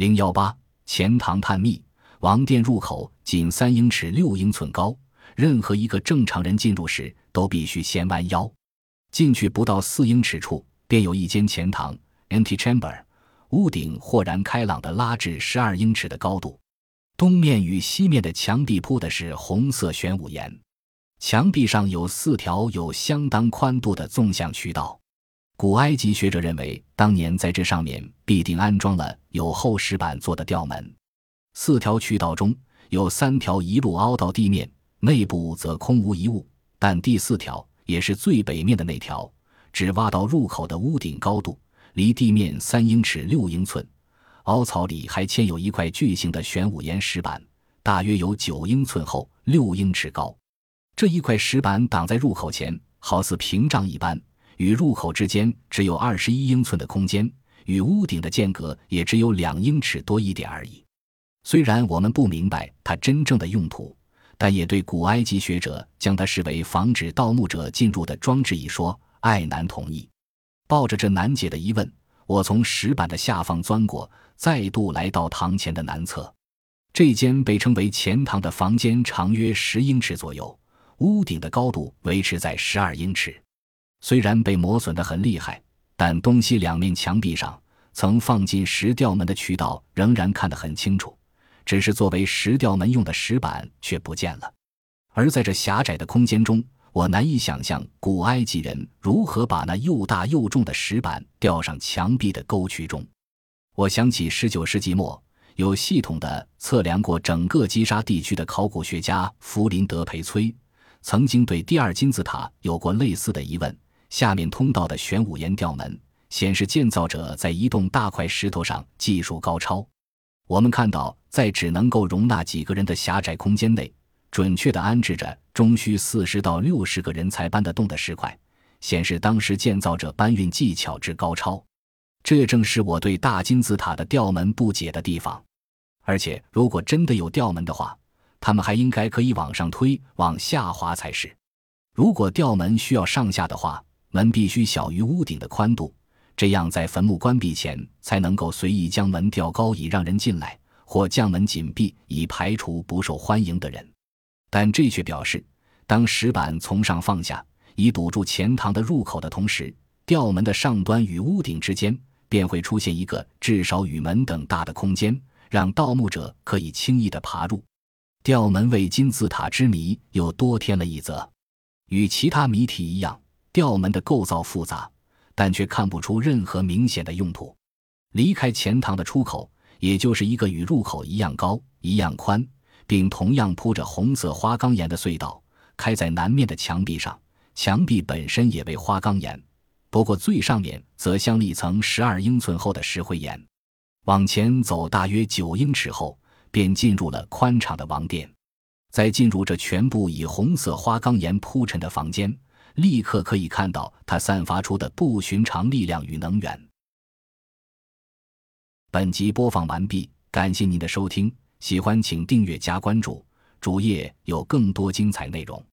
零幺八钱塘探秘，王殿入口仅三英尺六英寸高，任何一个正常人进入时都必须先弯腰。进去不到四英尺处，便有一间钱塘 （antechamber），屋顶豁然开朗的拉至十二英尺的高度。东面与西面的墙壁铺的是红色玄武岩，墙壁上有四条有相当宽度的纵向渠道。古埃及学者认为，当年在这上面必定安装了有厚石板做的吊门。四条渠道中有三条一路凹到地面，内部则空无一物，但第四条也是最北面的那条，只挖到入口的屋顶高度，离地面三英尺六英寸。凹槽里还嵌有一块巨型的玄武岩石板，大约有九英寸厚、六英尺高。这一块石板挡在入口前，好似屏障一般，与入口之间只有二十一英寸的空间，与屋顶的间隔也只有两英尺多一点而已。虽然我们不明白它真正的用途，但也对古埃及学者将它视为防止盗墓者进入的装置一说，爱难同意。抱着这难解的疑问，我从石板的下方钻过。再度来到堂前的南侧，这间被称为前堂的房间长约十英尺左右，屋顶的高度维持在十二英尺。虽然被磨损得很厉害，但东西两面墙壁上曾放进石吊门的渠道仍然看得很清楚，只是作为石吊门用的石板却不见了。而在这狭窄的空间中，我难以想象古埃及人如何把那又大又重的石板吊上墙壁的沟渠中。我想起十九世纪末有系统的测量过整个击沙地区的考古学家弗林德·培崔，曾经对第二金字塔有过类似的疑问。下面通道的玄武岩吊门显示建造者在一栋大块石头上技术高超。我们看到，在只能够容纳几个人的狭窄空间内，准确地安置着终需四十到六十个人才搬得动的石块，显示当时建造者搬运技巧之高超。这正是我对大金字塔的吊门不解的地方，而且如果真的有吊门的话，他们还应该可以往上推、往下滑才是。如果吊门需要上下的话，门必须小于屋顶的宽度，这样在坟墓关闭前才能够随意将门吊高以让人进来，或将门紧闭以排除不受欢迎的人。但这却表示，当石板从上放下以堵住前堂的入口的同时，吊门的上端与屋顶之间。便会出现一个至少与门等大的空间，让盗墓者可以轻易地爬入。吊门为金字塔之谜又多添了一则。与其他谜题一样，吊门的构造复杂，但却看不出任何明显的用途。离开前堂的出口，也就是一个与入口一样高、一样宽，并同样铺着红色花岗岩的隧道，开在南面的墙壁上。墙壁本身也为花岗岩。不过最上面则镶了一层十二英寸厚的石灰岩，往前走大约九英尺后，便进入了宽敞的王殿。在进入这全部以红色花岗岩铺陈的房间，立刻可以看到它散发出的不寻常力量与能源。本集播放完毕，感谢您的收听，喜欢请订阅加关注，主页有更多精彩内容。